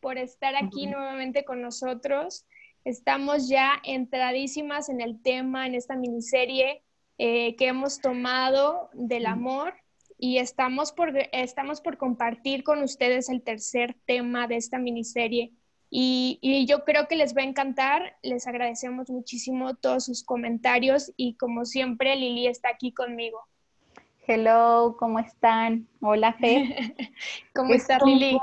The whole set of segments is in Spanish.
por estar aquí nuevamente con nosotros. Estamos ya entradísimas en el tema, en esta miniserie eh, que hemos tomado del amor y estamos por, estamos por compartir con ustedes el tercer tema de esta miniserie. Y, y, yo creo que les va a encantar. Les agradecemos muchísimo todos sus comentarios y como siempre, Lili está aquí conmigo. Hello, ¿cómo están? Hola, Fe. ¿Cómo estás, Lili?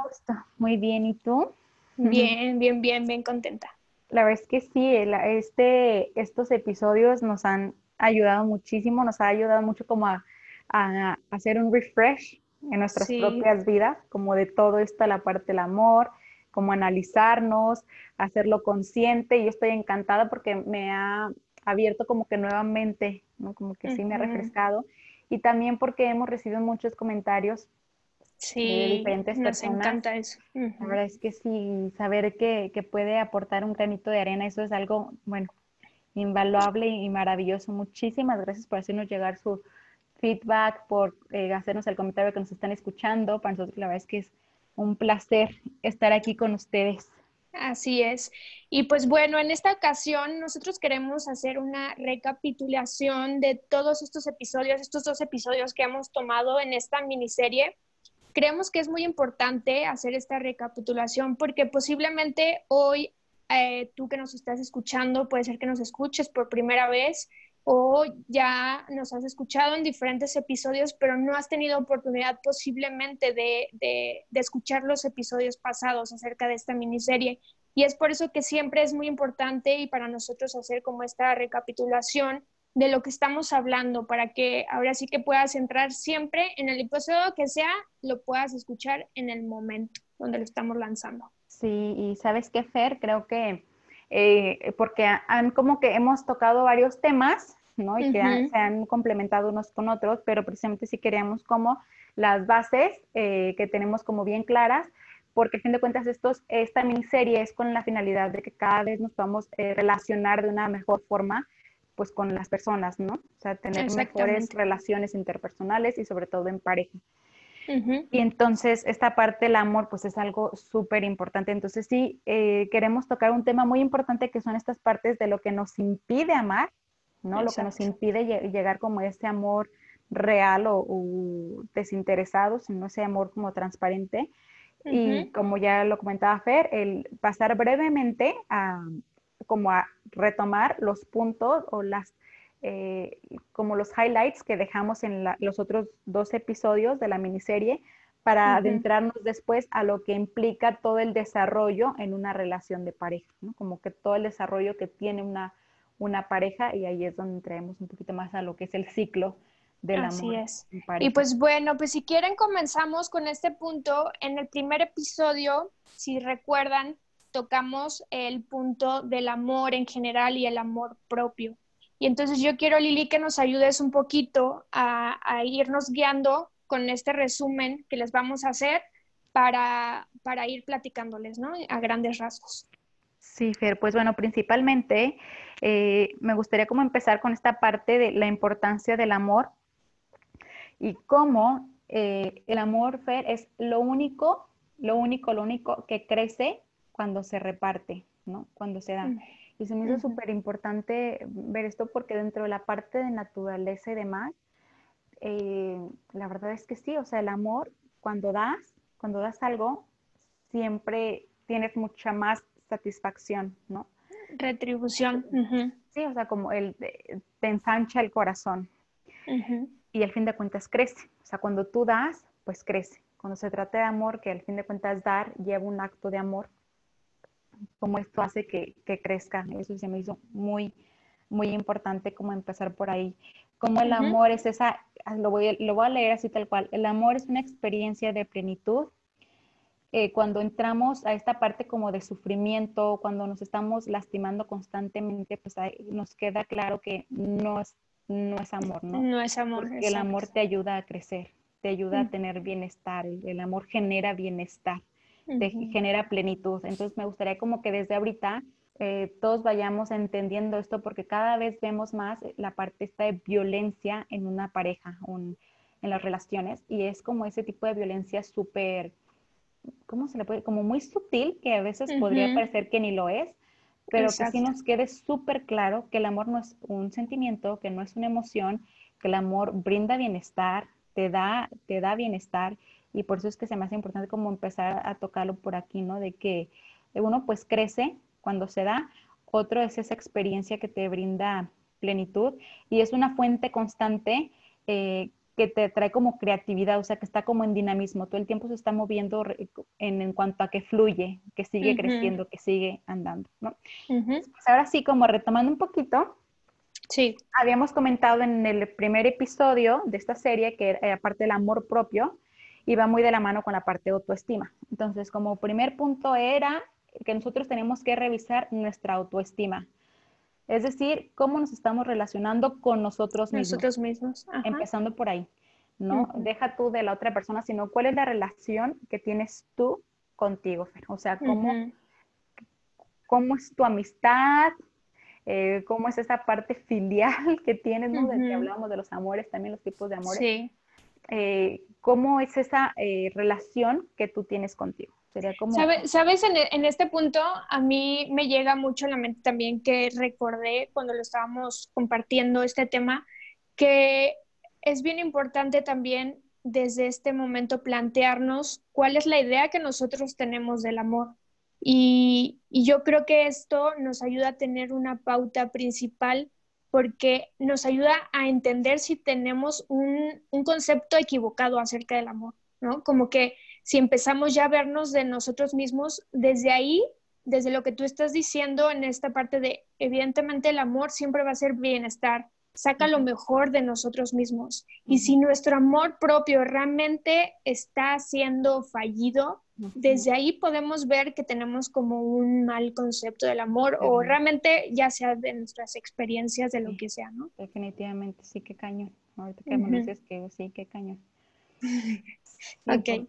Muy bien, ¿y tú? Bien, bien, bien, bien contenta. La verdad es que sí, este, estos episodios nos han ayudado muchísimo, nos ha ayudado mucho como a, hacer un refresh en nuestras propias vidas, como de todo esto, la parte del amor, como analizarnos, hacerlo consciente. Y yo estoy encantada porque me ha abierto como que nuevamente, ¿no? Como que sí me ha refrescado y también porque hemos recibido muchos comentarios sí, de diferentes nos encanta eso. La verdad es que sí, saber que, que, puede aportar un granito de arena, eso es algo, bueno, invaluable y maravilloso. Muchísimas gracias por hacernos llegar su feedback, por eh, hacernos el comentario que nos están escuchando. Para nosotros la verdad es que es un placer estar aquí con ustedes. Así es. Y pues bueno, en esta ocasión nosotros queremos hacer una recapitulación de todos estos episodios, estos dos episodios que hemos tomado en esta miniserie. Creemos que es muy importante hacer esta recapitulación porque posiblemente hoy eh, tú que nos estás escuchando, puede ser que nos escuches por primera vez o ya nos has escuchado en diferentes episodios, pero no has tenido oportunidad posiblemente de, de, escuchar los episodios pasados acerca de esta miniserie. Y es por eso que siempre es muy importante y para nosotros hacer como esta recapitulación de lo que estamos hablando, para que ahora sí que puedas entrar siempre en el episodio que sea, lo puedas escuchar en el momento donde lo estamos lanzando. Sí, y sabes qué, Fer, creo que eh, porque han como que hemos tocado varios temas ¿no? Y que se han complementado unos con otros, pero precisamente si queríamos como las bases eh, que tenemos como bien claras, porque a fin de cuentas estos, esta miniserie es con la finalidad de que cada vez nos podamos eh, relacionar de una mejor forma pues con las personas, ¿no? O sea, tener mejores relaciones interpersonales y sobre todo en pareja. Y entonces esta parte del amor pues es algo súper importante. Entonces sí, eh, queremos tocar un tema muy importante que son estas partes de lo que nos impide amar ¿no? Lo que nos impide llegar como ese amor real o, desinteresado, sino ese amor como transparente. Y como ya lo comentaba Fer, el pasar brevemente a como a retomar los puntos o las eh, como los highlights que dejamos en los otros dos episodios de la miniserie para adentrarnos después a lo que implica todo el desarrollo en una relación de pareja, ¿no? como que todo el desarrollo que tiene una una pareja y ahí es donde traemos un poquito más a lo que es el ciclo del Así amor. es. Y pues bueno, pues si quieren comenzamos con este punto. En el primer episodio, si recuerdan, tocamos el punto del amor en general y el amor propio. Y entonces yo quiero, Lili, que nos ayudes un poquito a, a irnos guiando con este resumen que les vamos a hacer para, para ir platicándoles, ¿no? A grandes rasgos. Sí, Fer, pues bueno, principalmente eh, me gustaría como empezar con esta parte de la importancia del amor y cómo eh, el amor, Fer, es lo único, lo único, lo único que crece cuando se reparte, ¿no? Cuando se da. Y se me hizo súper importante ver esto porque dentro de la parte de naturaleza y demás, eh, la verdad es que sí, o sea, el amor, cuando das, cuando das algo, siempre tienes mucha más satisfacción, ¿no? Retribución. Sí, o sea, como el, te ensancha el corazón. Y al fin de cuentas crece. O sea, cuando tú das, pues crece. Cuando se trata de amor, que al fin de cuentas dar lleva un acto de amor, como esto hace que, que crezca. Eso se me hizo muy, muy importante como empezar por ahí. Como el amor es esa, lo voy, lo voy a leer así tal cual, el amor es una experiencia de plenitud eh, cuando entramos a esta parte como de sufrimiento, cuando nos estamos lastimando constantemente, pues nos queda claro que no es, no es amor, ¿no? No es amor. Porque el amor te ayuda a crecer, te ayuda a mm. tener bienestar, el, amor genera bienestar, te genera plenitud. Entonces me gustaría como que desde ahorita eh, todos vayamos entendiendo esto porque cada vez vemos más la parte esta de violencia en una pareja, en las relaciones, y es como ese tipo de violencia súper ¿cómo se le puede? Como muy sutil, que a veces podría parecer que ni lo es, pero que sí nos quede súper claro que el amor no es un sentimiento, que no es una emoción, que el amor brinda bienestar, te da, te da bienestar, y por eso es que se me hace importante como empezar a tocarlo por aquí, ¿no? De que uno pues crece cuando se da, otro es esa experiencia que te brinda plenitud y es una fuente constante eh, que te trae como creatividad, o sea, que está como en dinamismo, todo el tiempo se está moviendo en, cuanto a que fluye, que sigue creciendo, que sigue andando, ¿no? pues ahora sí, como retomando un poquito, sí. habíamos comentado en el primer episodio de esta serie que eh, aparte del amor propio, iba muy de la mano con la parte de autoestima. Entonces, como primer punto era que nosotros tenemos que revisar nuestra autoestima. Es decir, cómo nos estamos relacionando con nosotros mismos. Nosotros mismos. Empezando por ahí, ¿no? Deja tú de la otra persona, sino cuál es la relación que tienes tú contigo, Fer. O sea, cómo, cómo es tu amistad, eh, cómo es esa parte filial que tienes, ¿no? De que hablamos de los amores, también los tipos de amores. Sí. Eh, ¿Cómo es esa eh, relación que tú tienes contigo? ¿Sabes? E, en, este punto a mí me llega mucho a la mente también que recordé cuando lo estábamos compartiendo este tema, que es bien importante también desde este momento plantearnos cuál es la idea que nosotros tenemos del amor. Y, yo creo que esto nos ayuda a tener una pauta principal porque nos ayuda a entender si tenemos un, un concepto equivocado acerca del amor, ¿no? Como que si empezamos ya a vernos de nosotros mismos, desde ahí, desde lo que tú estás diciendo en esta parte de, evidentemente el amor siempre va a ser bienestar, saca lo mejor de nosotros mismos. Y si nuestro amor propio realmente está siendo fallido, desde ahí podemos ver que tenemos como un mal concepto del amor o realmente ya sea de nuestras experiencias, de lo que sea, ¿no? Definitivamente, sí, qué cañón. Ahorita que me dices que sí, qué cañón. ok.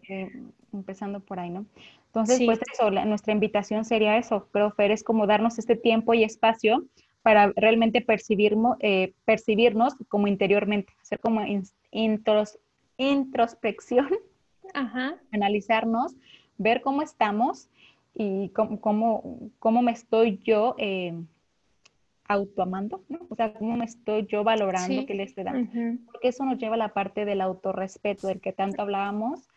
Empezando por ahí, ¿no? Entonces, pues eso, nuestra invitación sería eso, creo, Fer, es como darnos este tiempo y espacio para realmente percibir, eh, percibirnos como interiormente, hacer como introspección, analizarnos, ver cómo estamos y cómo, cómo, cómo me estoy yo eh, autoamando, ¿no? O sea, cómo me estoy yo valorando que le estoy dando. Porque eso nos lleva a la parte del autorrespeto, del que tanto hablábamos.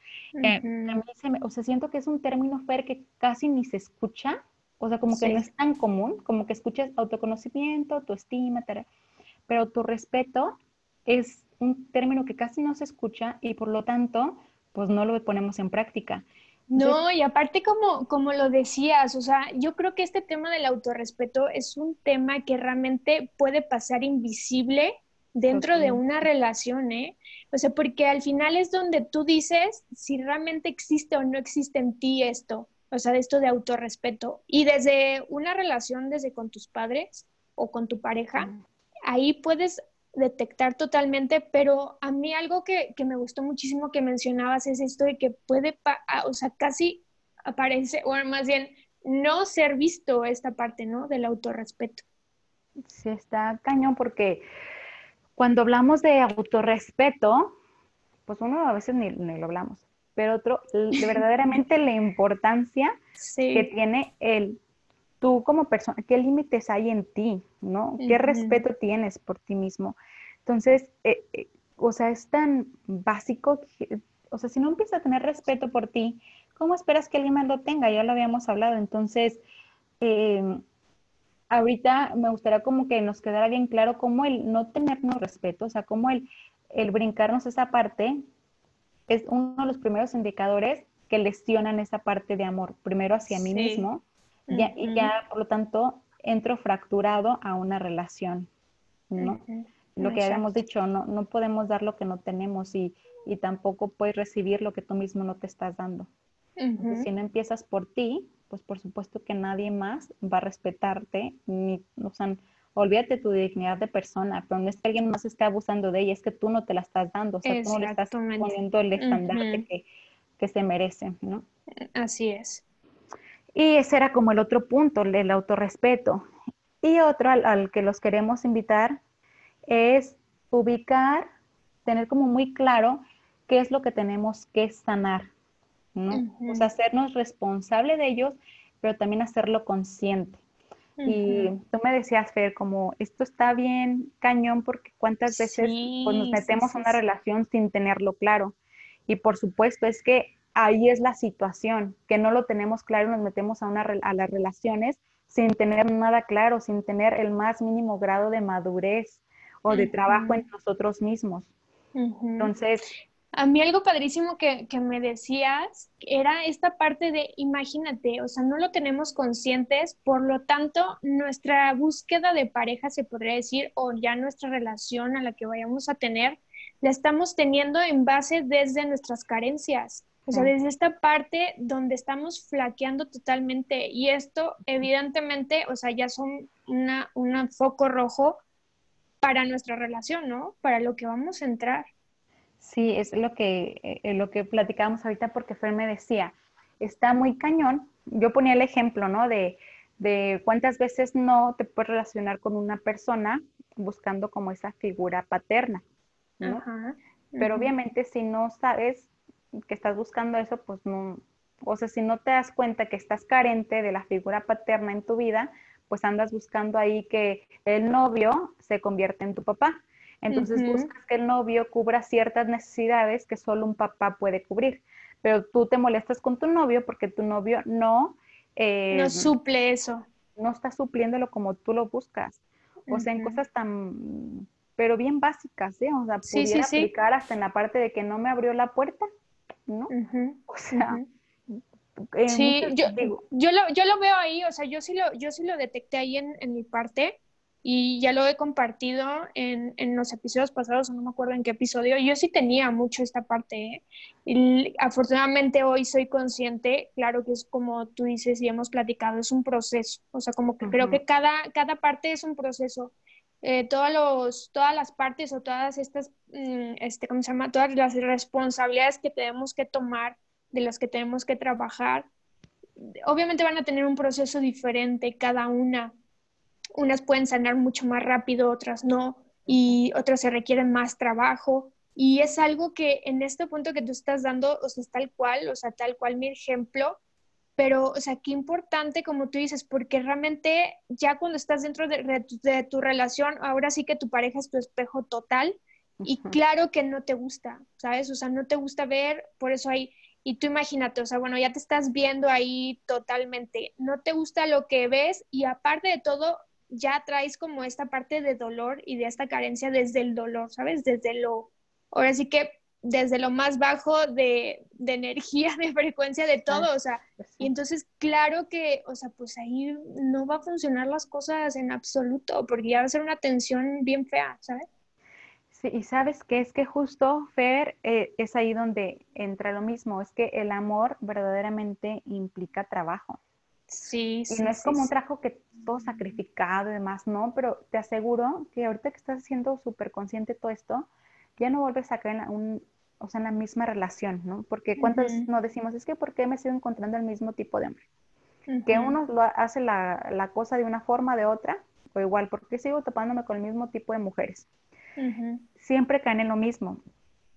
Eh, a mí se me, o sea, siento que es un término, Fer, que casi ni se escucha, o sea, como que no es tan común, como que escuchas autoconocimiento, autoestima, pero autorrespeto es un término que casi no se escucha y por lo tanto, pues no lo ponemos en práctica. No, y aparte como, como lo decías, o sea, yo creo que este tema del autorrespeto es un tema que realmente puede pasar invisible dentro de una relación, ¿eh? O sea, porque al final es donde tú dices si realmente existe o no existe en ti esto, o sea, esto de autorrespeto. Y desde una relación, desde con tus padres o con tu pareja, ahí puedes detectar totalmente, pero a mí algo que, me gustó muchísimo que mencionabas es esto de que puede, o sea, casi aparece, o más bien, no ser visto esta parte, ¿no? Del autorrespeto. Sí, está cañón porque cuando hablamos de autorrespeto, pues uno a veces ni, lo hablamos, pero otro, de verdaderamente la importancia que tiene el tú como persona, qué límites hay en ti, ¿no? ¿Qué respeto tienes por ti mismo? Entonces, eh, eh, o sea, es tan básico, o sea, si no empiezas a tener respeto por ti, ¿cómo esperas que alguien más lo tenga? Ya lo habíamos hablado. Entonces, em, ahorita me gustaría como que nos quedara bien claro cómo el no tenernos respeto, o sea, cómo el, el brincarnos esa parte es uno de los primeros indicadores que lesionan esa parte de amor, primero hacia mí mismo y ya por lo tanto entro fracturado a una relación, ¿no? Lo que habíamos dicho, no, no podemos dar lo que no tenemos y, y, tampoco puedes recibir lo que tú mismo no te estás dando. si no empiezas por ti, pues por supuesto que nadie más va a respetarte, ni, o sea, olvídate tu dignidad de persona, pero no es que alguien más esté abusando de ella, es que tú no te la estás dando, o sea, tú no le estás poniendo el estandarte que, que, se merece, ¿no? Así es. Y ese era como el otro punto, el autorrespeto. Y otro al, que los queremos invitar es ubicar, tener como muy claro qué es lo que tenemos que sanar, ¿no? O sea, hacernos responsable de ellos, pero también hacerlo consciente. Y tú me decías, Fer, como esto está bien cañón porque cuántas veces pues, nos metemos en una relación sin tenerlo claro. Y por supuesto es que ahí es la situación, que no lo tenemos claro, nos metemos a, una, a las relaciones sin tener nada claro, sin tener el más mínimo grado de madurez o de trabajo en nosotros mismos. Entonces... A mí algo padrísimo que, que, me decías era esta parte de, imagínate, o sea, no lo tenemos conscientes, por lo tanto, nuestra búsqueda de pareja, se podría decir, o ya nuestra relación a la que vayamos a tener, la estamos teniendo en base desde nuestras carencias. O sea, desde esta parte donde estamos flaqueando totalmente y esto evidentemente, o sea, ya son una, un foco rojo para nuestra relación, ¿no? Para lo que vamos a entrar. Sí, es lo que, eh, lo que platicábamos ahorita porque Fer me decía, está muy cañón. Yo ponía el ejemplo, ¿no? De, de cuántas veces no te puedes relacionar con una persona buscando como esa figura paterna, ¿no? Pero obviamente si no sabes que estás buscando eso, pues no, o sea, si no te das cuenta que estás carente de la figura paterna en tu vida, pues andas buscando ahí que el novio se convierta en tu papá. Entonces buscas que el novio cubra ciertas necesidades que solo un papá puede cubrir. Pero tú te molestas con tu novio porque tu novio no... Eh, no suple eso. No está supliéndolo como tú lo buscas. O sea, en cosas tan... Pero bien básicas, ¿eh? O sea, pudiera aplicar hasta en la parte de que no me abrió la puerta ¿no? O sea, sí, yo, yo, lo, yo lo veo ahí, o sea, yo sí lo, yo sí lo detecté ahí en, en mi parte y ya lo he compartido en, en, los episodios pasados, no me acuerdo en qué episodio, yo sí tenía mucho esta parte. ¿eh? Y afortunadamente hoy soy consciente, claro que es como tú dices y hemos platicado, es un proceso, o sea, como que creo que cada, cada parte es un proceso. Eh, los, todas las partes o todas estas, mm, este, ¿cómo se llama? Todas las responsabilidades que tenemos que tomar, de las que tenemos que trabajar, obviamente van a tener un proceso diferente cada una. Unas pueden sanar mucho más rápido, otras no, y otras se requieren más trabajo. Y es algo que en este punto que tú estás dando, o sea, tal cual, o sea, tal cual mi ejemplo, pero, o sea, qué importante, como tú dices, porque realmente ya cuando estás dentro de, tu relación, ahora sí que tu pareja es tu espejo total y claro que no te gusta, ¿sabes? O sea, no te gusta ver, por eso hay, y tú imagínate, o sea, bueno, ya te estás viendo ahí totalmente, no te gusta lo que ves y aparte de todo, ya traes como esta parte de dolor y de esta carencia desde el dolor, ¿sabes? Desde lo, ahora sí que desde lo más bajo de, de, energía, de frecuencia, de todo, o sea, y entonces claro que, o sea, pues ahí no va a funcionar las cosas en absoluto, porque ya va a ser una tensión bien fea, ¿sabes? Sí, y sabes que es que justo, Fer, eh, es ahí donde entra lo mismo, es que el amor verdaderamente implica trabajo. Sí, y no es como un trabajo que todo sacrificado y demás, no, pero te aseguro que ahorita que estás siendo súper consciente de todo esto, ya no vuelves a caer en un, o sea, en la misma relación, ¿no? Porque cuántas no decimos, es que ¿por qué me sigo encontrando el mismo tipo de hombre? Que uno lo hace la, la, cosa de una forma, de otra, o igual, ¿por qué sigo topándome con el mismo tipo de mujeres? Siempre caen en lo mismo.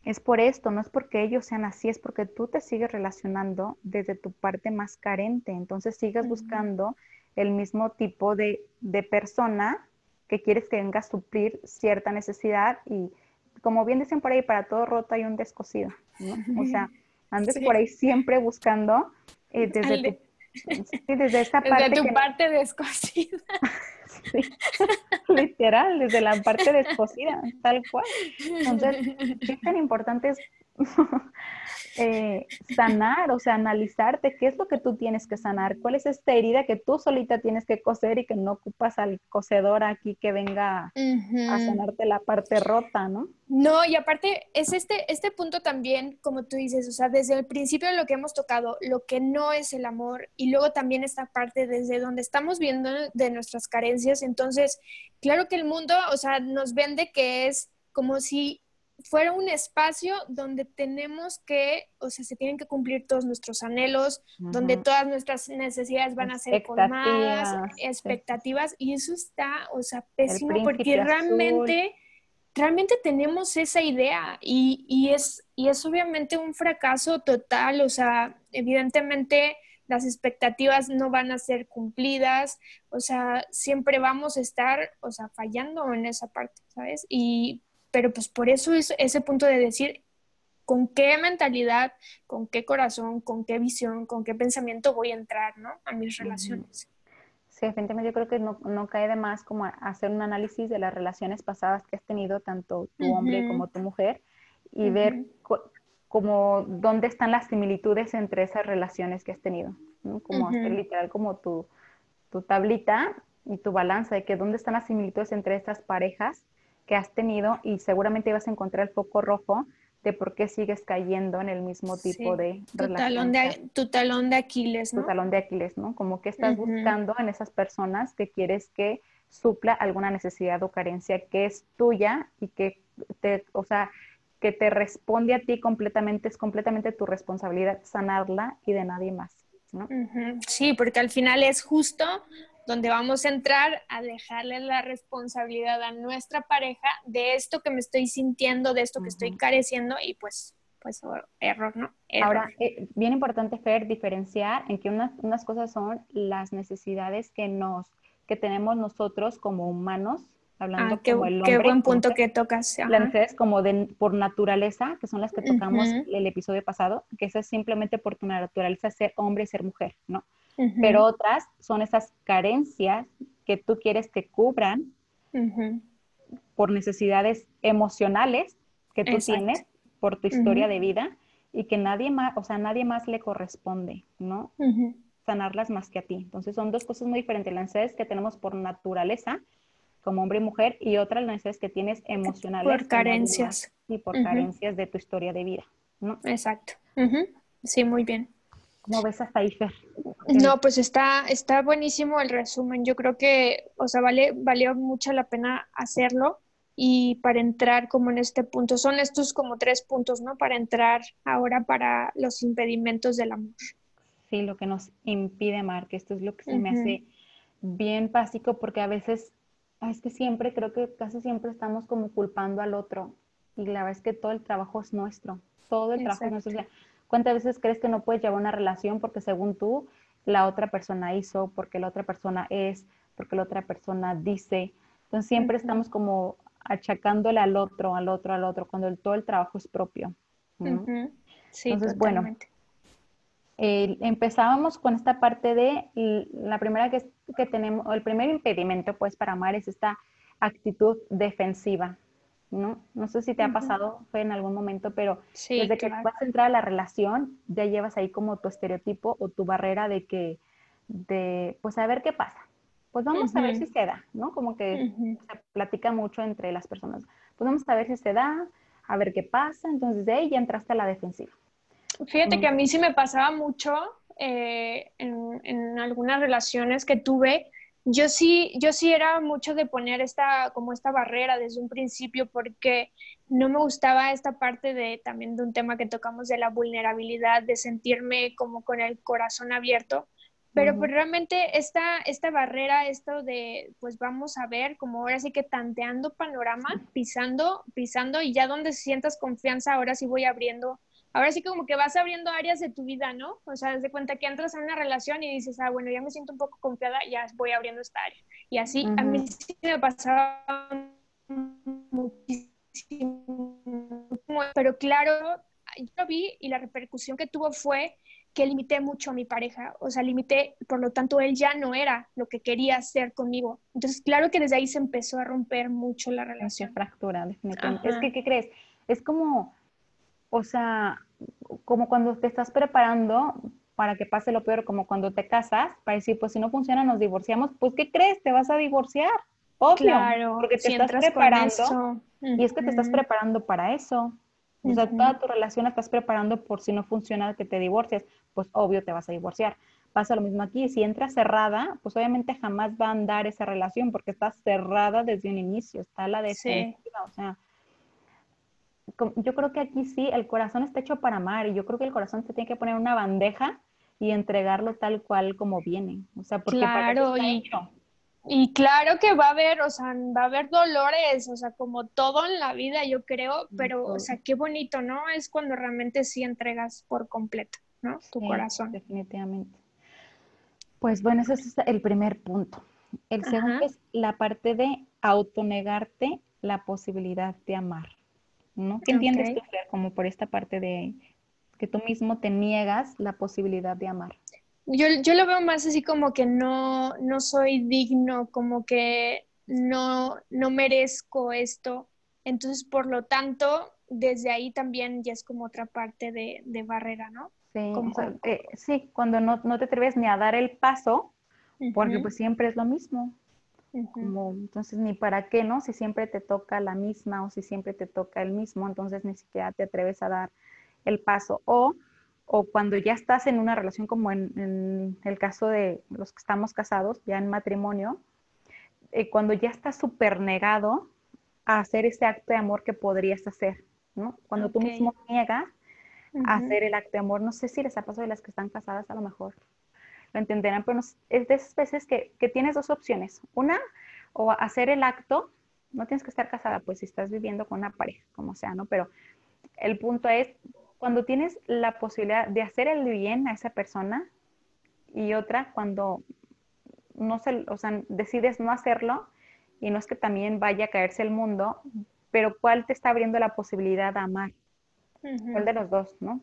Es por esto, no es porque ellos sean así, es porque tú te sigues relacionando desde tu parte más carente. Entonces sigues buscando el mismo tipo de, de persona que quieres que venga a suplir cierta necesidad y como bien dicen por ahí, para todo roto hay un descosido, ¿no? O sea, andes por ahí siempre buscando eh, desde, tu, desde esta parte. Desde tu parte descosida. literal, desde la parte descosida, tal cual. Entonces, qué tan importante es eh, sanar, o sea, analizarte qué es lo que tú tienes que sanar, cuál es esta herida que tú solita tienes que coser y que no ocupas al cosedor aquí que venga a sanarte la parte rota, ¿no? No, y aparte es este, este punto también, como tú dices, o sea, desde el principio de lo que hemos tocado, lo que no es el amor, y luego también esta parte desde donde estamos viendo de nuestras carencias, entonces, claro que el mundo, o sea, nos vende que es como si fuera un espacio donde tenemos que, o sea, se tienen que cumplir todos nuestros anhelos, donde todas nuestras necesidades van a ser colmadas, expectativas, y eso está, o sea, pésimo porque realmente, realmente tenemos esa idea. Y, y, es, y es obviamente un fracaso total, o sea, evidentemente las expectativas no van a ser cumplidas, o sea, siempre vamos a estar, o sea, fallando en esa parte, ¿sabes? Y pero pues por eso es ese punto de decir con qué mentalidad, con qué corazón, con qué visión, con qué pensamiento voy a entrar, ¿no? A mis relaciones. Sí, definitivamente yo creo que no, no, cae de más como hacer un análisis de las relaciones pasadas que has tenido, tanto tu hombre como tu mujer, y ver como dónde están las similitudes entre esas relaciones que has tenido, ¿no? Como hacer literal como tu, tu tablita y tu balanza de que dónde están las similitudes entre estas parejas que has tenido y seguramente vas a encontrar el foco rojo de por qué sigues cayendo en el mismo tipo de tu Talón de, tu talón de Aquiles, ¿no? Tu talón de Aquiles, ¿no? Como que estás buscando en esas personas que quieres que supla alguna necesidad o carencia que es tuya y que te, o sea, que te responde a ti completamente, es completamente tu responsabilidad sanarla y de nadie más, ¿no? Sí, porque al final es justo donde vamos a entrar a dejarle la responsabilidad a nuestra pareja de esto que me estoy sintiendo, de esto que estoy careciendo y pues, pues error, ¿no? Ahora, eh, bien importante, Fer, diferenciar en que unas, unas cosas son las necesidades que nos, que tenemos nosotros como humanos, hablando ah, qué, como el hombre. Qué buen punto que tocas. Las necesidades como de, por naturaleza, que son las que tocamos el episodio pasado, que es simplemente por tu naturaleza ser hombre y ser mujer, ¿no? pero otras son esas carencias que tú quieres que cubran por necesidades emocionales que tú tienes por tu historia de vida y que nadie más, o sea, nadie más le corresponde, ¿no? Sanarlas más que a ti. Entonces son dos cosas muy diferentes, las necesidades que tenemos por naturaleza como hombre y mujer y otras necesidades que tienes emocionales. Por carencias. Y por carencias de tu historia de vida, ¿no? Exacto. Sí, muy bien. ¿Cómo ves hasta ahí, No, pues está, está buenísimo el resumen. Yo creo que, o sea, vale, valió mucho la pena hacerlo y para entrar como en este punto, son estos como tres puntos, ¿no? Para entrar ahora para los impedimentos del amor. Sí, lo que nos impide amar, que esto es lo que se me hace bien básico porque a veces, es que siempre, creo que casi siempre estamos como culpando al otro y la verdad es que todo el trabajo es nuestro, todo el trabajo es nuestro. ¿Cuántas veces crees que no puedes llevar una relación porque según tú la otra persona hizo, porque la otra persona es, porque la otra persona dice? Entonces siempre estamos como achacándole al otro, al otro, al otro, cuando todo el trabajo es propio. Sí, Entonces, bueno, empezábamos con esta parte de la primera que, que tenemos, el primer impedimento pues para amar es esta actitud defensiva. ¿no? No sé si te ha pasado, fue en algún momento, pero desde que vas a entrar a la relación, ya llevas ahí como tu estereotipo o tu barrera de que, de, pues a ver qué pasa. Pues vamos a ver si se da, ¿no? Como que se platica mucho entre las personas. Pues vamos a ver si se da, a ver qué pasa. Entonces de ahí ya entraste a la defensiva. Fíjate que a mí sí me pasaba mucho eh, en, en algunas relaciones que tuve, yo sí, yo sí era mucho de poner esta, como esta barrera desde un principio porque no me gustaba esta parte de también de un tema que tocamos de la vulnerabilidad, de sentirme como con el corazón abierto. Pero pues realmente esta, esta barrera, esto de, pues vamos a ver, como ahora sí que tanteando panorama, pisando, pisando y ya donde sientas confianza, ahora sí voy abriendo ahora sí como que vas abriendo áreas de tu vida, ¿no? O sea, desde cuenta que entras en una relación y dices, ah, bueno, ya me siento un poco confiada, ya voy abriendo esta área. Y así, a mí sí me pasaba muchísimo, pero claro, yo lo vi y la repercusión que tuvo fue que limité mucho a mi pareja, o sea, limité, por lo tanto, él ya no era lo que quería hacer conmigo. Entonces, claro que desde ahí se empezó a romper mucho la relación. fractura, definitivamente. Es que, ¿qué crees? Es como, o sea, como cuando te estás preparando para que pase lo peor, como cuando te casas, para decir, pues si no funciona, nos divorciamos, pues ¿qué crees? Te vas a divorciar. Obvio, claro, porque te estás preparando. Y es que te estás preparando para eso. O sea, toda tu relación la estás preparando por si no funciona que te divorcies, pues obvio te vas a divorciar. Pasa lo mismo aquí, si entras cerrada, pues obviamente jamás va a andar esa relación porque está cerrada desde un inicio, está la defensiva, o sea, yo creo que aquí sí, el corazón está hecho para amar y yo creo que el corazón se tiene que poner una bandeja y entregarlo tal cual como viene, o sea, porque claro, para y, hecho. Y claro que va a haber, o sea, va a haber dolores, o sea, como todo en la vida, yo creo, pero, o sea, qué bonito, ¿no? Es cuando realmente sí entregas por completo, ¿no? Tu corazón. Definitivamente. Pues bueno, ese es el primer punto. El segundo es la parte de autonegarte la posibilidad de amar, ¿no? ¿Qué entiendes tú, como por esta parte de que tú mismo te niegas la posibilidad de amar? yo, yo lo veo más así como que no, no soy digno, como que no, no merezco esto. Entonces, por lo tanto, desde ahí también ya es como otra parte de, de barrera, ¿no? Sí, eh, sí cuando no, no, te atreves ni a dar el paso, porque pues siempre es lo mismo. Como, entonces, ni para qué, ¿no? Si siempre te toca la misma o si siempre te toca el mismo, entonces ni siquiera te atreves a dar el paso. O o cuando ya estás en una relación como en, el caso de los que estamos casados, ya en matrimonio, eh, cuando ya estás súper negado a hacer ese acto de amor que podrías hacer, ¿no? Cuando tú mismo niegas a hacer el acto de amor, no sé si les ha pasado de las que están casadas, a lo mejor lo entenderán, pero es de esas veces que, que tienes dos opciones. Una, o hacer el acto, no tienes que estar casada, pues si estás viviendo con una pareja, como sea, ¿no? Pero el punto es cuando tienes la posibilidad de hacer el bien a esa persona y otra cuando no se, o sea, decides no hacerlo y no es que también vaya a caerse el mundo, pero cuál te está abriendo la posibilidad de amar. ¿Cuál de los dos, no?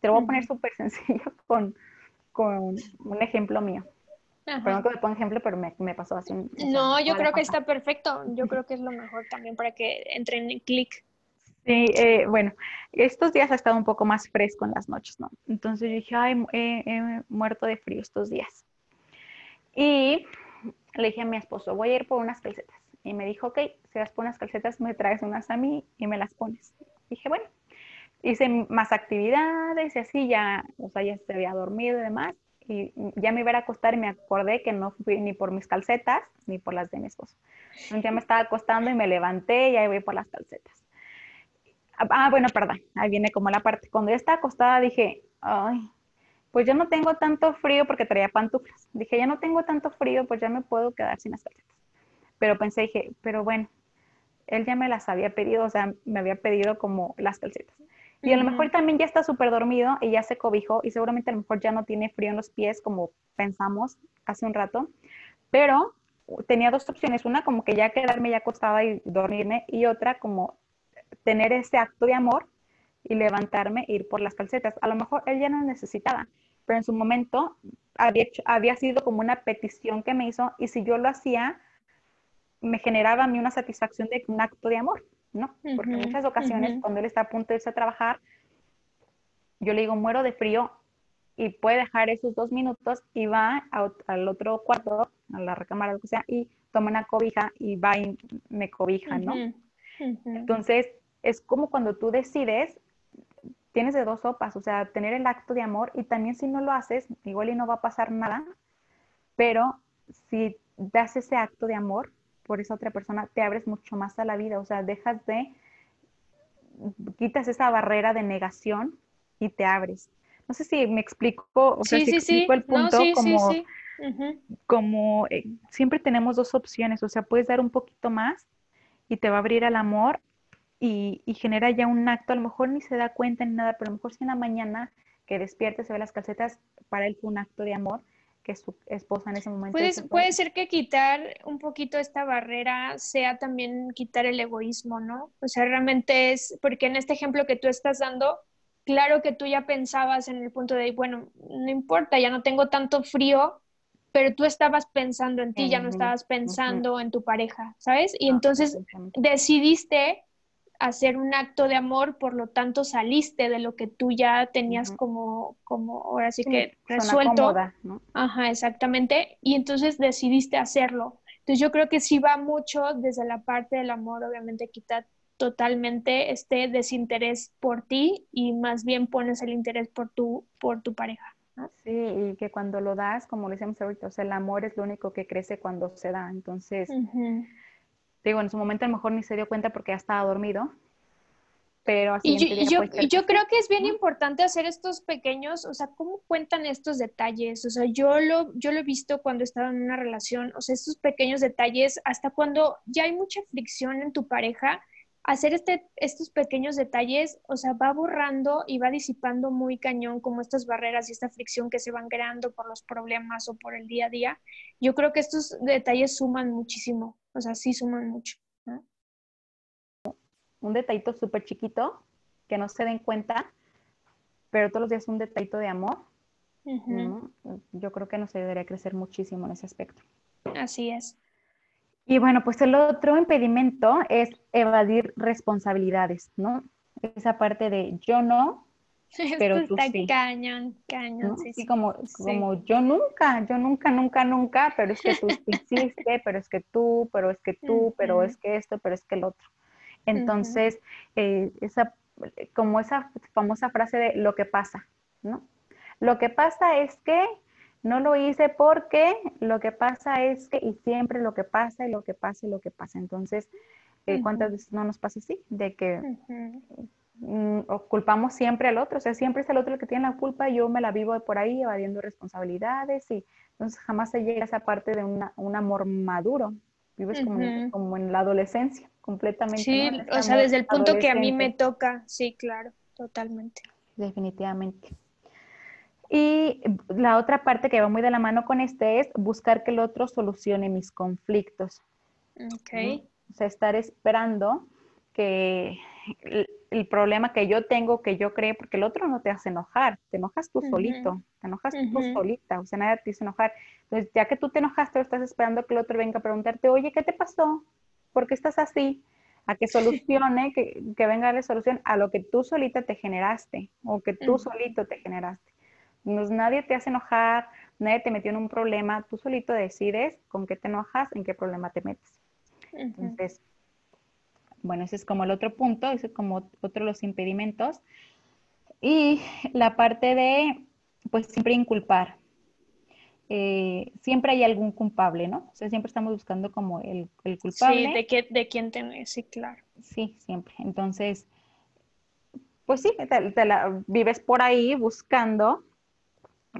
Te lo voy a poner súper sencillo con, con un ejemplo mío. Perdón que me ponga ejemplo, pero me, me pasó así. no, yo creo que está perfecto. Yo creo que es lo mejor también para que entren en clic. Sí, eh, bueno, estos días ha estado un poco más fresco en las noches, ¿no? Entonces yo dije, ay, he, muerto de frío estos días. Y le dije a mi esposo, voy a ir por unas calcetas. Y me dijo, ok, si vas por unas calcetas, me traes unas a mí y me las pones. dije, bueno, hice más actividades y así ya, o sea, ya se había dormido y demás. Y ya me iba a acostar y me acordé que no fui ni por mis calcetas ni por las de mi esposo. Entonces ya me estaba acostando y me levanté y ahí voy por las calcetas. Ah, bueno, perdón, ahí viene como la parte. Cuando ya estaba acostada dije, ay, pues yo no tengo tanto frío porque traía pantuflas. Dije, ya no tengo tanto frío, pues ya me puedo quedar sin las calcetas. Pero pensé, dije, pero bueno, él ya me las había pedido, o sea, me había pedido como las calcetas. Y a lo mejor también ya está súper dormido y ya se cobijó y seguramente a lo mejor ya no tiene frío en los pies como pensamos hace un rato. Pero tenía dos opciones, una como que ya quedarme ya acostada y dormirme y otra como tener ese acto de amor y levantarme e ir por las calcetas. A lo mejor él ya no necesitaba, pero en su momento había, había sido como una petición que me hizo y si yo lo hacía, me generaba a mí una satisfacción de un acto de amor, ¿no? Porque en muchas ocasiones cuando él está a punto de irse a trabajar, yo le digo, muero de frío y puede dejar esos dos minutos y va al otro cuarto, a la recámara, lo que sea, y toma una cobija y va y me cobija, ¿no? Entonces, es como cuando tú decides, tienes de dos sopas, o sea, tener el acto de amor y también si no lo haces, igual y no va a pasar nada, pero si das ese acto de amor por esa otra persona, te abres mucho más a la vida, o sea, dejas de, quitas esa barrera de negación y te abres. No sé si me explico, o sea, si explico el punto como, como eh, siempre tenemos dos opciones, o sea, puedes dar un poquito más y te va a abrir al amor y, genera ya un acto, a lo mejor ni se da cuenta ni nada, pero a lo mejor si en la mañana que despierte se ve las calcetas, para él fue un acto de amor que su esposa en ese momento. Puede, puede ser que quitar un poquito esta barrera sea también quitar el egoísmo, ¿no? O sea, realmente es, porque en este ejemplo que tú estás dando, claro que tú ya pensabas en el punto de, bueno, no importa, ya no tengo tanto frío, pero tú estabas pensando en ti, ya no estabas pensando en tu pareja, ¿sabes? Y entonces decidiste hacer un acto de amor, por lo tanto saliste de lo que tú ya tenías como, como, ahora sí, que resuelto. Ajá, exactamente. Y entonces decidiste hacerlo. Entonces yo creo que sí va mucho desde la parte del amor, obviamente quita totalmente este desinterés por ti y más bien pones el interés por tu, por tu pareja. Sí, y que cuando lo das, como le decíamos ahorita, o sea, el amor es lo único que crece cuando se da. Entonces, digo, en su momento a lo mejor ni se dio cuenta porque ya estaba dormido, pero así y yo, yo, creo que es bien importante hacer estos pequeños, o sea, ¿cómo cuentan estos detalles? O sea, yo lo, yo lo he visto cuando estaba en una relación, o sea, estos pequeños detalles, hasta cuando ya hay mucha fricción en tu pareja, hacer este, estos pequeños detalles, o sea, va borrando y va disipando muy cañón como estas barreras y esta fricción que se van creando por los problemas o por el día a día. Yo creo que estos detalles suman muchísimo, o sea, sí suman mucho un detallito súper chiquito, que no se den cuenta, pero todos los días un detallito de amor, yo creo que nos ayudaría a crecer muchísimo en ese aspecto. Así es. Y bueno, pues el otro impedimento es evadir responsabilidades, ¿no? Esa parte de yo no, pero tú sí. Cañón, cañón, sí, sí, como, como yo nunca, yo nunca, nunca, nunca, pero es que tú hiciste, pero es que tú, pero es que tú, pero es que esto, pero es que el otro. Entonces, eh, esa, como esa famosa frase de lo que pasa, ¿no? Lo que pasa es que no lo hice porque lo que pasa es que, y siempre lo que pasa, y lo que pasa, y lo que pasa. Entonces, eh, ¿cuántas veces no nos pasa así? De que mm, culpamos siempre al otro, o sea, siempre es el otro el que tiene la culpa, yo me la vivo por ahí evadiendo responsabilidades y entonces jamás se llega a esa parte de un amor maduro, vives como, como en la adolescencia completamente. Sí, o sea, desde el punto que a mí me toca, sí, claro, totalmente. Definitivamente. Y la otra parte que va muy de la mano con este es buscar que el otro solucione mis conflictos. Ok. O sea, estar esperando que el, problema que yo tengo, que yo creo, porque el otro no te hace enojar, te enojas tú solito, te enojas tú solita, o sea, nadie te hace enojar. Entonces, ya que tú te enojaste, estás esperando que el otro venga a preguntarte, oye, ¿qué te pasó? ¿por qué estás así? A que solucione, que, que venga a la solución a lo que tú solita te generaste o que tú solito te generaste. Nadie te hace enojar, nadie te metió en un problema, tú solito decides con qué te enojas, en qué problema te metes. Entonces, bueno, ese es como el otro punto, ese es como otro de los impedimentos. Y la parte de, pues siempre inculpar. Eh, siempre hay algún culpable, ¿no? O sea, siempre estamos buscando como el, culpable. Sí, de, qué, de quién tenés, sí, claro. Sí, siempre. Entonces, pues sí, te, la vives por ahí buscando,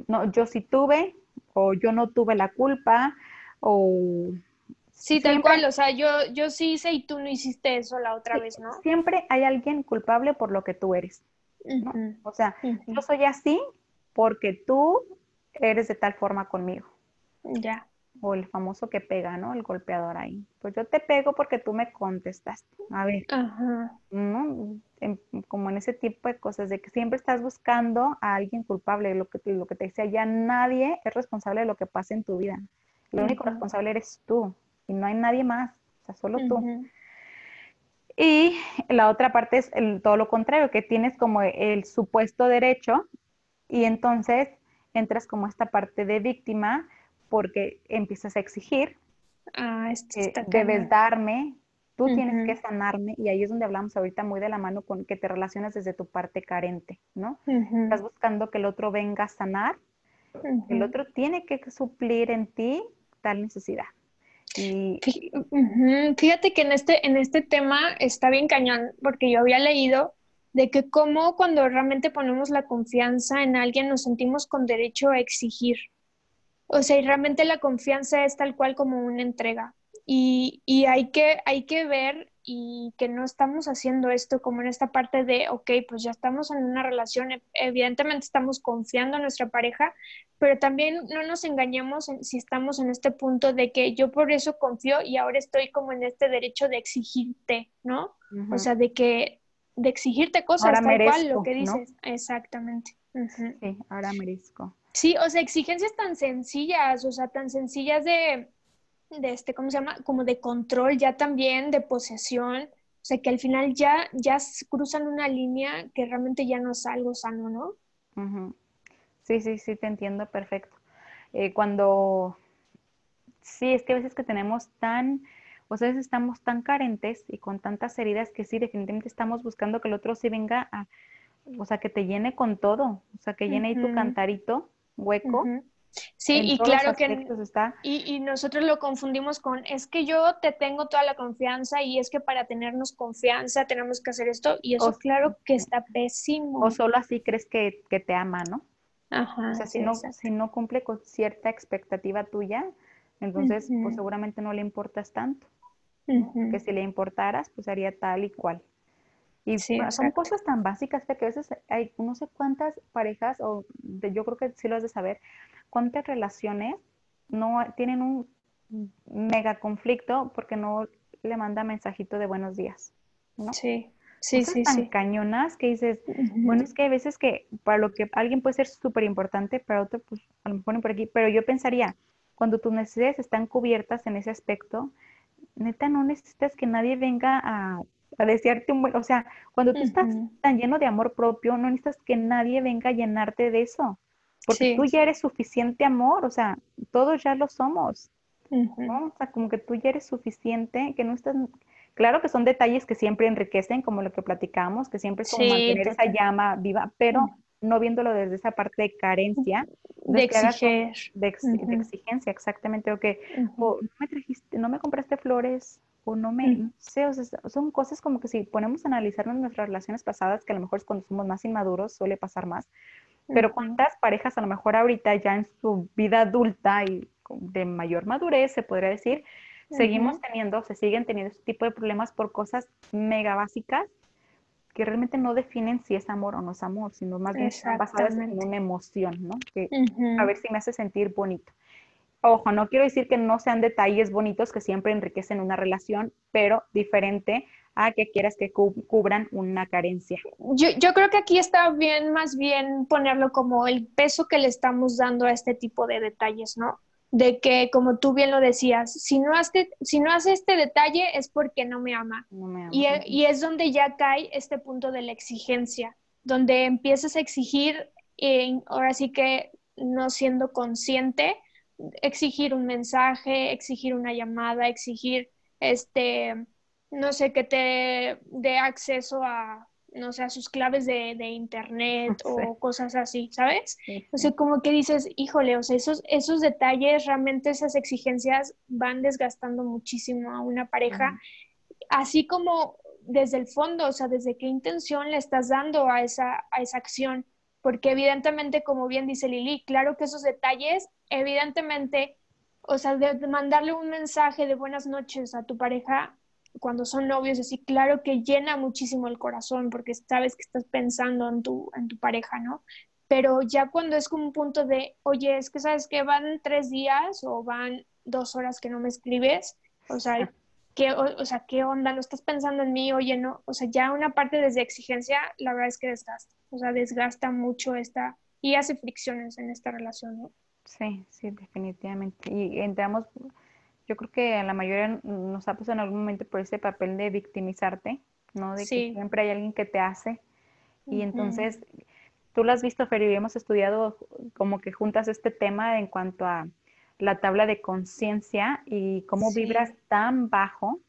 no, yo sí tuve, o yo no tuve la culpa, o... Sí, tal cual, o sea, yo, yo sí hice y tú no hiciste eso la otra vez, ¿no? Siempre hay alguien culpable por lo que tú eres, ¿no? O sea, yo soy así porque tú eres de tal forma conmigo. Ya. O el famoso que pega, ¿no? El golpeador ahí. Pues yo te pego porque tú me contestaste. A ver, Ajá. ¿no? como en ese tipo de cosas, de que siempre estás buscando a alguien culpable. Lo que, lo que te decía, ya nadie es responsable de lo que pasa en tu vida. Lo único responsable eres tú y no hay nadie más, o sea, solo tú. Y la otra parte es el, todo lo contrario, que tienes como el supuesto derecho y entonces entras como esta parte de víctima porque empiezas a exigir, ah, que debes darme, tú tienes que sanarme y ahí es donde hablamos ahorita muy de la mano con que te relacionas desde tu parte carente, ¿no? Estás buscando que el otro venga a sanar, el otro tiene que suplir en ti tal necesidad. Y... Fíjate que en este, en este tema está bien cañón, porque yo había leído de que cómo cuando realmente ponemos la confianza en alguien nos sentimos con derecho a exigir. O sea, y realmente la confianza es tal cual como una entrega. Y, y hay, que, hay que ver y que no estamos haciendo esto como en esta parte de, ok, pues ya estamos en una relación, e, evidentemente estamos confiando en nuestra pareja, pero también no nos engañemos si estamos en este punto de que yo por eso confío y ahora estoy como en este derecho de exigirte, ¿no? O sea, de que de exigirte cosas, tal cual lo que dices. Exactamente. Sí, ahora merezco. Sí, o sea, exigencias tan sencillas, o sea, tan sencillas de, de este, ¿cómo se llama? Como de control ya también, de posesión. O sea, que al final ya, ya cruzan una línea que realmente ya no es algo sano, ¿no? Sí, sí, sí, te entiendo perfecto. Eh, cuando, sí, es que a veces que tenemos tan, o sea, a veces estamos tan carentes y con tantas heridas que sí, definitivamente estamos buscando que el otro sí venga a, o sea, que te llene con todo, o sea, que llene ahí tu cantarito hueco. Sí, y claro que está... y, y, nosotros lo confundimos con es que yo te tengo toda la confianza y es que para tenernos confianza tenemos que hacer esto y eso claro que está pésimo. O solo así crees que, que te ama, ¿no? Ajá. O sea, si, no, si no cumple con cierta expectativa tuya, entonces pues seguramente no le importas tanto. Que si le importaras, pues haría tal y cual. Y son cosas tan básicas que a veces hay no sé cuántas parejas, o yo creo que sí lo has de saber, cuántas relaciones no tienen un mega conflicto porque no le manda mensajito de buenos días. ¿no? Sí. Sí, sí, tan cañonas que dices, bueno, es que hay veces que para lo que alguien puede ser súper importante, para otro, pues a lo mejor por aquí, pero yo pensaría, cuando tus necesidades están cubiertas en ese aspecto, neta no necesitas que nadie venga a a desearte un buen, o sea, cuando tú estás tan lleno de amor propio, no necesitas que nadie venga a llenarte de eso, porque tú ya eres suficiente amor, o sea, todos ya lo somos, ¿no? O sea, como que tú ya eres suficiente, que no estás, claro que son detalles que siempre enriquecen, como lo que platicamos, que siempre es como mantener esa llama viva, pero no viéndolo desde esa parte de carencia, de, exigir. de, exigencia, exactamente, o que no me trajiste, no me compraste flores, o no me, sé, o sea, son cosas como que si ponemos a analizar nuestras relaciones pasadas, que a lo mejor es cuando somos más inmaduros suele pasar más, pero cuántas parejas a lo mejor ahorita ya en su vida adulta y de mayor madurez, se podría decir, seguimos teniendo, se siguen teniendo este tipo de problemas por cosas mega básicas que realmente no definen si es amor o no es amor, sino más bien están basadas en una emoción, ¿no? Que a ver si me hace sentir bonito. Ojo, no quiero decir que no sean detalles bonitos que siempre enriquecen una relación, pero diferente a que quieras que cubran una carencia. Yo, yo, creo que aquí está bien, más bien ponerlo como el peso que le estamos dando a este tipo de detalles, ¿no? De que, como tú bien lo decías, si no hace, si no hace este detalle es porque no me ama. Y, y, es donde ya cae este punto de la exigencia, donde empiezas a exigir, eh, ahora sí que no siendo consciente, exigir un mensaje, exigir una llamada, exigir, este, no sé, que te dé acceso a, no sé, a sus claves de, internet o cosas así, ¿sabes? O sea, como que dices, híjole, o sea, esos, esos detalles, realmente esas exigencias van desgastando muchísimo a una pareja, así como desde el fondo, o sea, desde qué intención le estás dando a esa, a esa acción porque evidentemente, como bien dice Lili, claro que esos detalles, evidentemente, o sea, de mandarle un mensaje de buenas noches a tu pareja cuando son novios, así, claro que llena muchísimo el corazón porque sabes que estás pensando en tu, en tu pareja, ¿no? Pero ya cuando es como un punto de, oye, es que sabes que van tres días o van dos horas que no me escribes, o sea, ¿qué, o, sea, ¿qué onda? ¿No estás pensando en mí? Oye, no, o sea, ya una parte desde exigencia, la verdad es que desgasta, o sea, desgasta mucho esta y hace fricciones en esta relación, ¿no? Sí, sí, definitivamente. Y entramos, yo creo que a la mayoría nos ha pasado en algún momento por ese papel de victimizarte, ¿no? De que siempre hay alguien que te hace. Y entonces, tú lo has visto, Fer, y hemos estudiado como que juntas este tema en cuanto a la tabla de conciencia y cómo vibras tan bajo,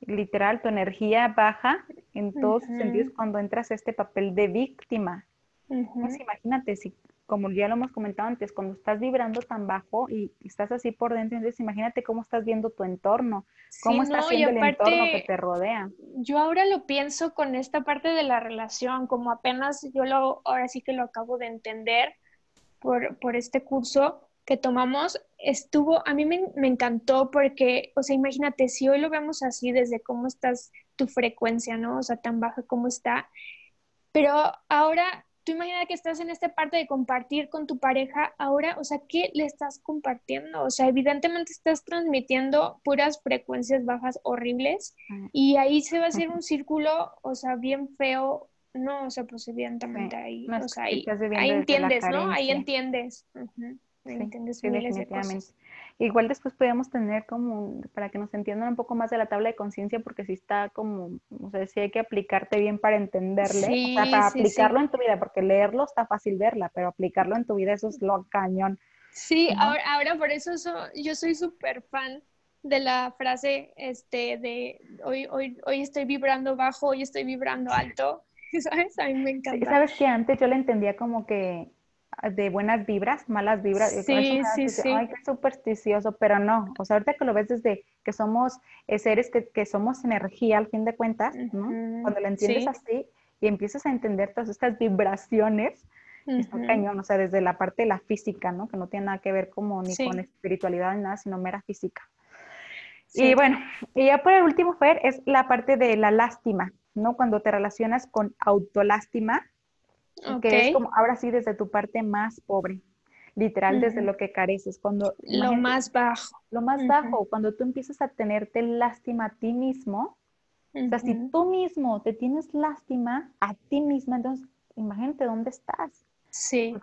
literal, tu energía baja en todos los sentidos cuando entras a este papel de víctima. Pues imagínate, si, como ya lo hemos comentado antes, cuando estás vibrando tan bajo y estás así por dentro, entonces imagínate cómo estás viendo tu entorno, cómo estás viendo el entorno que te rodea. Yo ahora lo pienso con esta parte de la relación, como apenas yo lo, ahora sí que lo acabo de entender por, por este curso, que tomamos estuvo, a mí me, encantó porque, o sea, imagínate, si hoy lo vemos así desde cómo estás tu frecuencia, ¿no? O sea, tan baja como está, pero ahora tú imaginas que estás en esta parte de compartir con tu pareja, ahora, o sea, ¿qué le estás compartiendo? O sea, evidentemente estás transmitiendo puras frecuencias bajas horribles y ahí se va a hacer un círculo, o sea, bien feo. No, o sea, pues evidentemente ahí, o sea, ahí, entiendes, ¿no? Ahí entiendes. Ahí entiendes miles de cosas. Igual después podemos tener como, para que nos entiendan un poco más de la tabla de conciencia, porque si está como, o sea, si hay que aplicarte bien para entenderle, o sea, para aplicarlo en tu vida, porque leerlo está fácil verla, pero aplicarlo en tu vida eso es lo cañón. Sí, ahora, ahora por eso yo soy súper fan de la frase este de hoy, hoy, hoy estoy vibrando bajo, hoy estoy vibrando alto, ¿sabes? A mí me encanta. Sabes que antes yo le entendía como que de buenas vibras, malas vibras. Sí, sí, sí. Ay, qué supersticioso, pero no. O sea, ahorita que lo ves desde que somos eh, seres que, que, somos energía al fin de cuentas, ¿no? Cuando lo entiendes así y empiezas a entender todas estas vibraciones, está cañón, o sea, desde la parte de la física, ¿no? Que no tiene nada que ver como ni con espiritualidad ni nada, sino mera física. Y bueno, y ya por el último, Fer, es la parte de la lástima, ¿no? Cuando te relacionas con autolástima, que es como ahora sí desde tu parte más pobre, literal desde lo que careces, cuando lo más bajo, lo más bajo, cuando tú empiezas a tenerte lástima a ti mismo, o sea, si tú mismo te tienes lástima a ti misma, entonces imagínate dónde estás. Sí.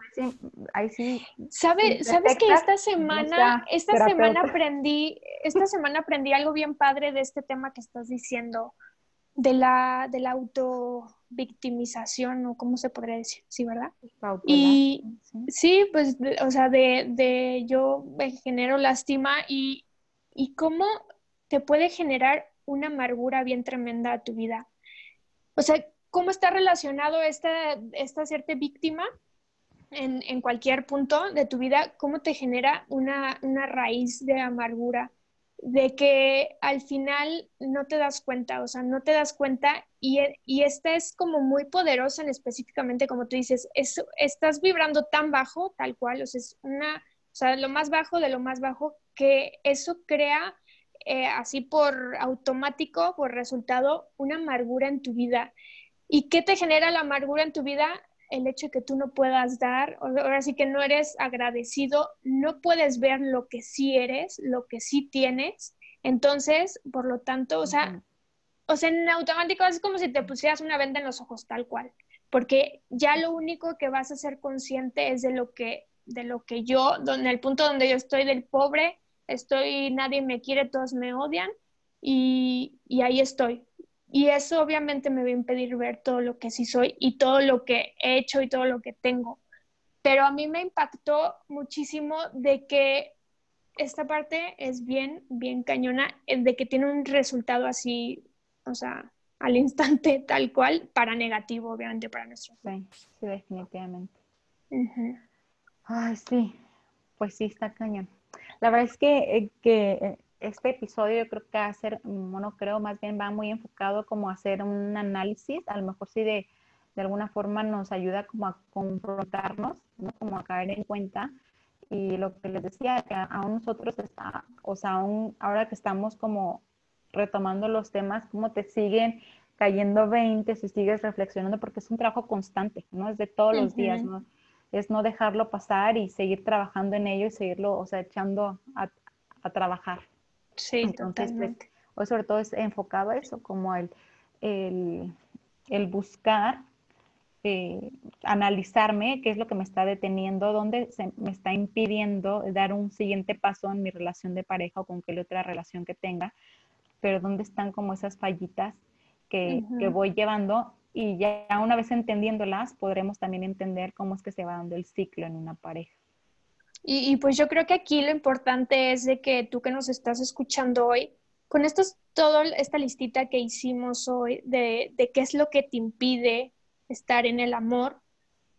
Ahí sí. ¿Sabes que esta semana, esta semana aprendí, esta semana aprendí algo bien padre de este tema que estás diciendo, de la, de la auto victimización o cómo se podría decir, ¿sí, verdad? Y sí. pues, o sea, de, de yo me genero lástima y, y cómo te puede generar una amargura bien tremenda a tu vida. O sea, ¿cómo está relacionado esta, esta serte víctima en, en, cualquier punto de tu vida? ¿Cómo te genera una, una raíz de amargura? De que al final no te das cuenta, o sea, no te das cuenta y, y esta es como muy poderosa en específicamente, como tú dices, es, estás vibrando tan bajo, tal cual, o sea, es una, o sea, lo más bajo de lo más bajo, que eso crea eh, así por automático, por resultado, una amargura en tu vida. ¿Y qué te genera la amargura en tu vida? El hecho de que tú no puedas dar, ahora sí que no eres agradecido, no puedes ver lo que sí eres, lo que sí tienes. Entonces, por lo tanto, o sea, o sea, en automático es como si te pusieras una venda en los ojos tal cual, porque ya lo único que vas a ser consciente es de lo que de lo que yo, en el punto donde yo estoy del pobre, estoy, nadie me quiere, todos me odian y, y ahí estoy. Y eso obviamente me va a impedir ver todo lo que sí soy y todo lo que he hecho y todo lo que tengo. Pero a mí me impactó muchísimo de que esta parte es bien, bien cañona, eh, de que tiene un resultado así, o sea, al instante tal cual, para negativo, obviamente, para nuestro. Sí, sí, definitivamente. Ay, sí, pues sí, está cañón. La verdad es que, eh, que eh, este episodio yo creo que va a ser, bueno, creo más bien va muy enfocado como a hacer un análisis, a lo mejor sí de, de alguna forma nos ayuda como a confrontarnos, ¿no? como a caer en cuenta. Y lo que les decía, que aún nosotros está, o sea, aún ahora que estamos como retomando los temas, cómo te siguen cayendo 20, si sigues reflexionando, porque es un trabajo constante, ¿no? Es de todos los días, ¿no? Es no dejarlo pasar y seguir trabajando en ello y seguirlo, o sea, echando a, a trabajar. Sí, Entonces, pues, totalmente. Pues, sobre todo es enfocado a eso, como el, el, buscar, eh, analizarme qué es lo que me está deteniendo, dónde se me está impidiendo dar un siguiente paso en mi relación de pareja o con cualquier otra relación que tenga, pero dónde están como esas fallitas que, que voy llevando y ya una vez entendiéndolas podremos también entender cómo es que se va dando el ciclo en una pareja. Y, pues yo creo que aquí lo importante es de que tú que nos estás escuchando hoy, con esto es toda esta listita que hicimos hoy de, de qué es lo que te impide estar en el amor,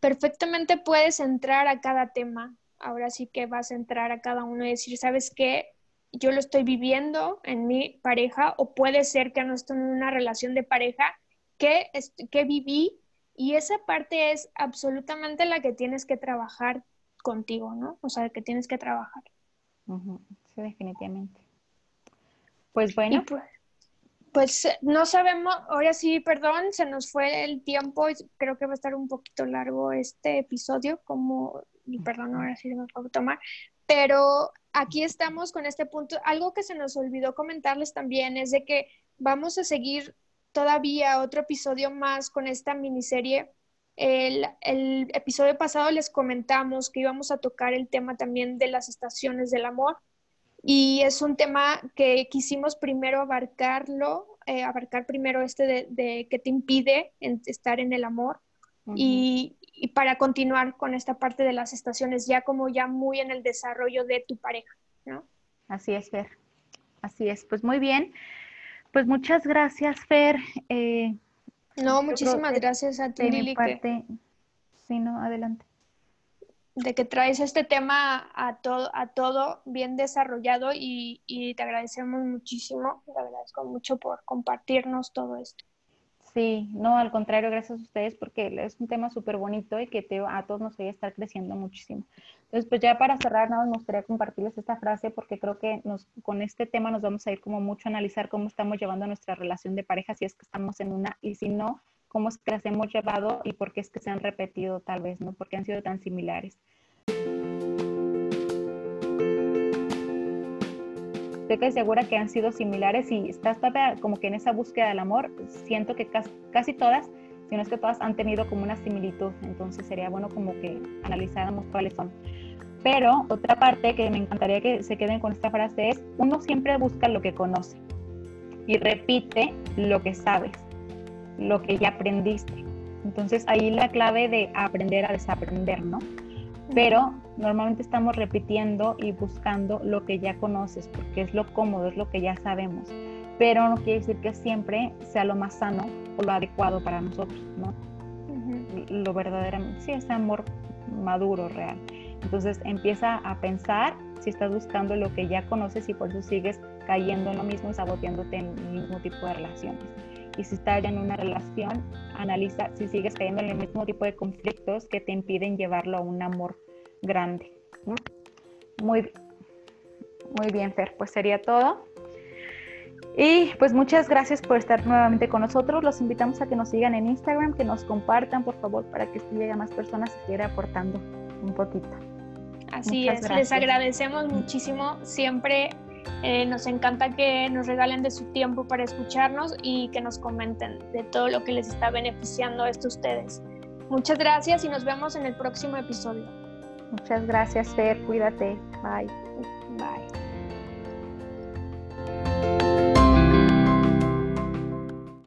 perfectamente puedes entrar a cada tema. Ahora sí que vas a entrar a cada uno y decir, ¿sabes qué? Yo lo estoy viviendo en mi pareja o puede ser que no estoy en una relación de pareja que, que viví y esa parte es absolutamente la que tienes que trabajar contigo, ¿no? O sea, que tienes que trabajar. Sí, definitivamente. Pues bueno. Pues, pues no sabemos, ahora sí, perdón, se nos fue el tiempo, creo que va a estar un poquito largo este episodio, como, perdón, ahora sí me puedo tomar, pero aquí estamos con este punto. Algo que se nos olvidó comentarles también es de que vamos a seguir todavía otro episodio más con esta miniserie. El, el episodio pasado les comentamos que íbamos a tocar el tema también de las estaciones del amor y es un tema que quisimos primero abarcarlo, eh, abarcar primero este de, de qué te impide estar en el amor y, y, para continuar con esta parte de las estaciones, ya como ya muy en el desarrollo de tu pareja, ¿no? Así es, Fer. Así es. Pues muy bien. Pues muchas gracias, Fer. Eh, no, muchísimas gracias a ti, Lili. Sí, no, adelante de que traes este tema a todo, a todo bien desarrollado y, te agradecemos muchísimo, te agradezco mucho por compartirnos todo esto. Sí, no, al contrario, gracias a ustedes porque es un tema súper bonito y que te, a todos nos va a estar creciendo muchísimo. Entonces, pues ya para cerrar, nada, me gustaría compartirles esta frase porque creo que nos, con este tema nos vamos a ir como mucho a analizar cómo estamos llevando nuestra relación de pareja, si es que estamos en una y si no, cómo es que las hemos llevado y por qué es que se han repetido tal vez, ¿no? Porque han sido tan similares. Estoy casi segura que han sido similares y estás como que en esa búsqueda del amor, siento que casi, casi todas, si no es que todas han tenido como una similitud, entonces sería bueno como que analizáramos cuáles son. Pero otra parte que me encantaría que se queden con esta frase es, uno siempre busca lo que conoce y repite lo que sabes lo que ya aprendiste. Entonces ahí la clave de aprender a desaprender, ¿no? Pero normalmente estamos repitiendo y buscando lo que ya conoces, porque es lo cómodo, es lo que ya sabemos. Pero no quiere decir que siempre sea lo más sano o lo adecuado para nosotros, ¿no? Lo verdaderamente, sí, es amor maduro, real. Entonces empieza a pensar si estás buscando lo que ya conoces y por eso sigues cayendo en lo mismo y saboteándote en el mismo tipo de relaciones y si estás ya en una relación, analiza si sigues cayendo en el mismo tipo de conflictos que te impiden llevarlo a un amor grande. Muy, muy bien, Fer, pues sería todo. Y pues muchas gracias por estar nuevamente con nosotros. Los invitamos a que nos sigan en Instagram, que nos compartan, por favor, para que llegue a más personas y siga aportando un poquito. Así es, les agradecemos muchísimo siempre eh, nos encanta que nos regalen de su tiempo para escucharnos y que nos comenten de todo lo que les está beneficiando esto a ustedes. Muchas gracias y nos vemos en el próximo episodio. Muchas gracias, Fer. Cuídate. Bye. Bye.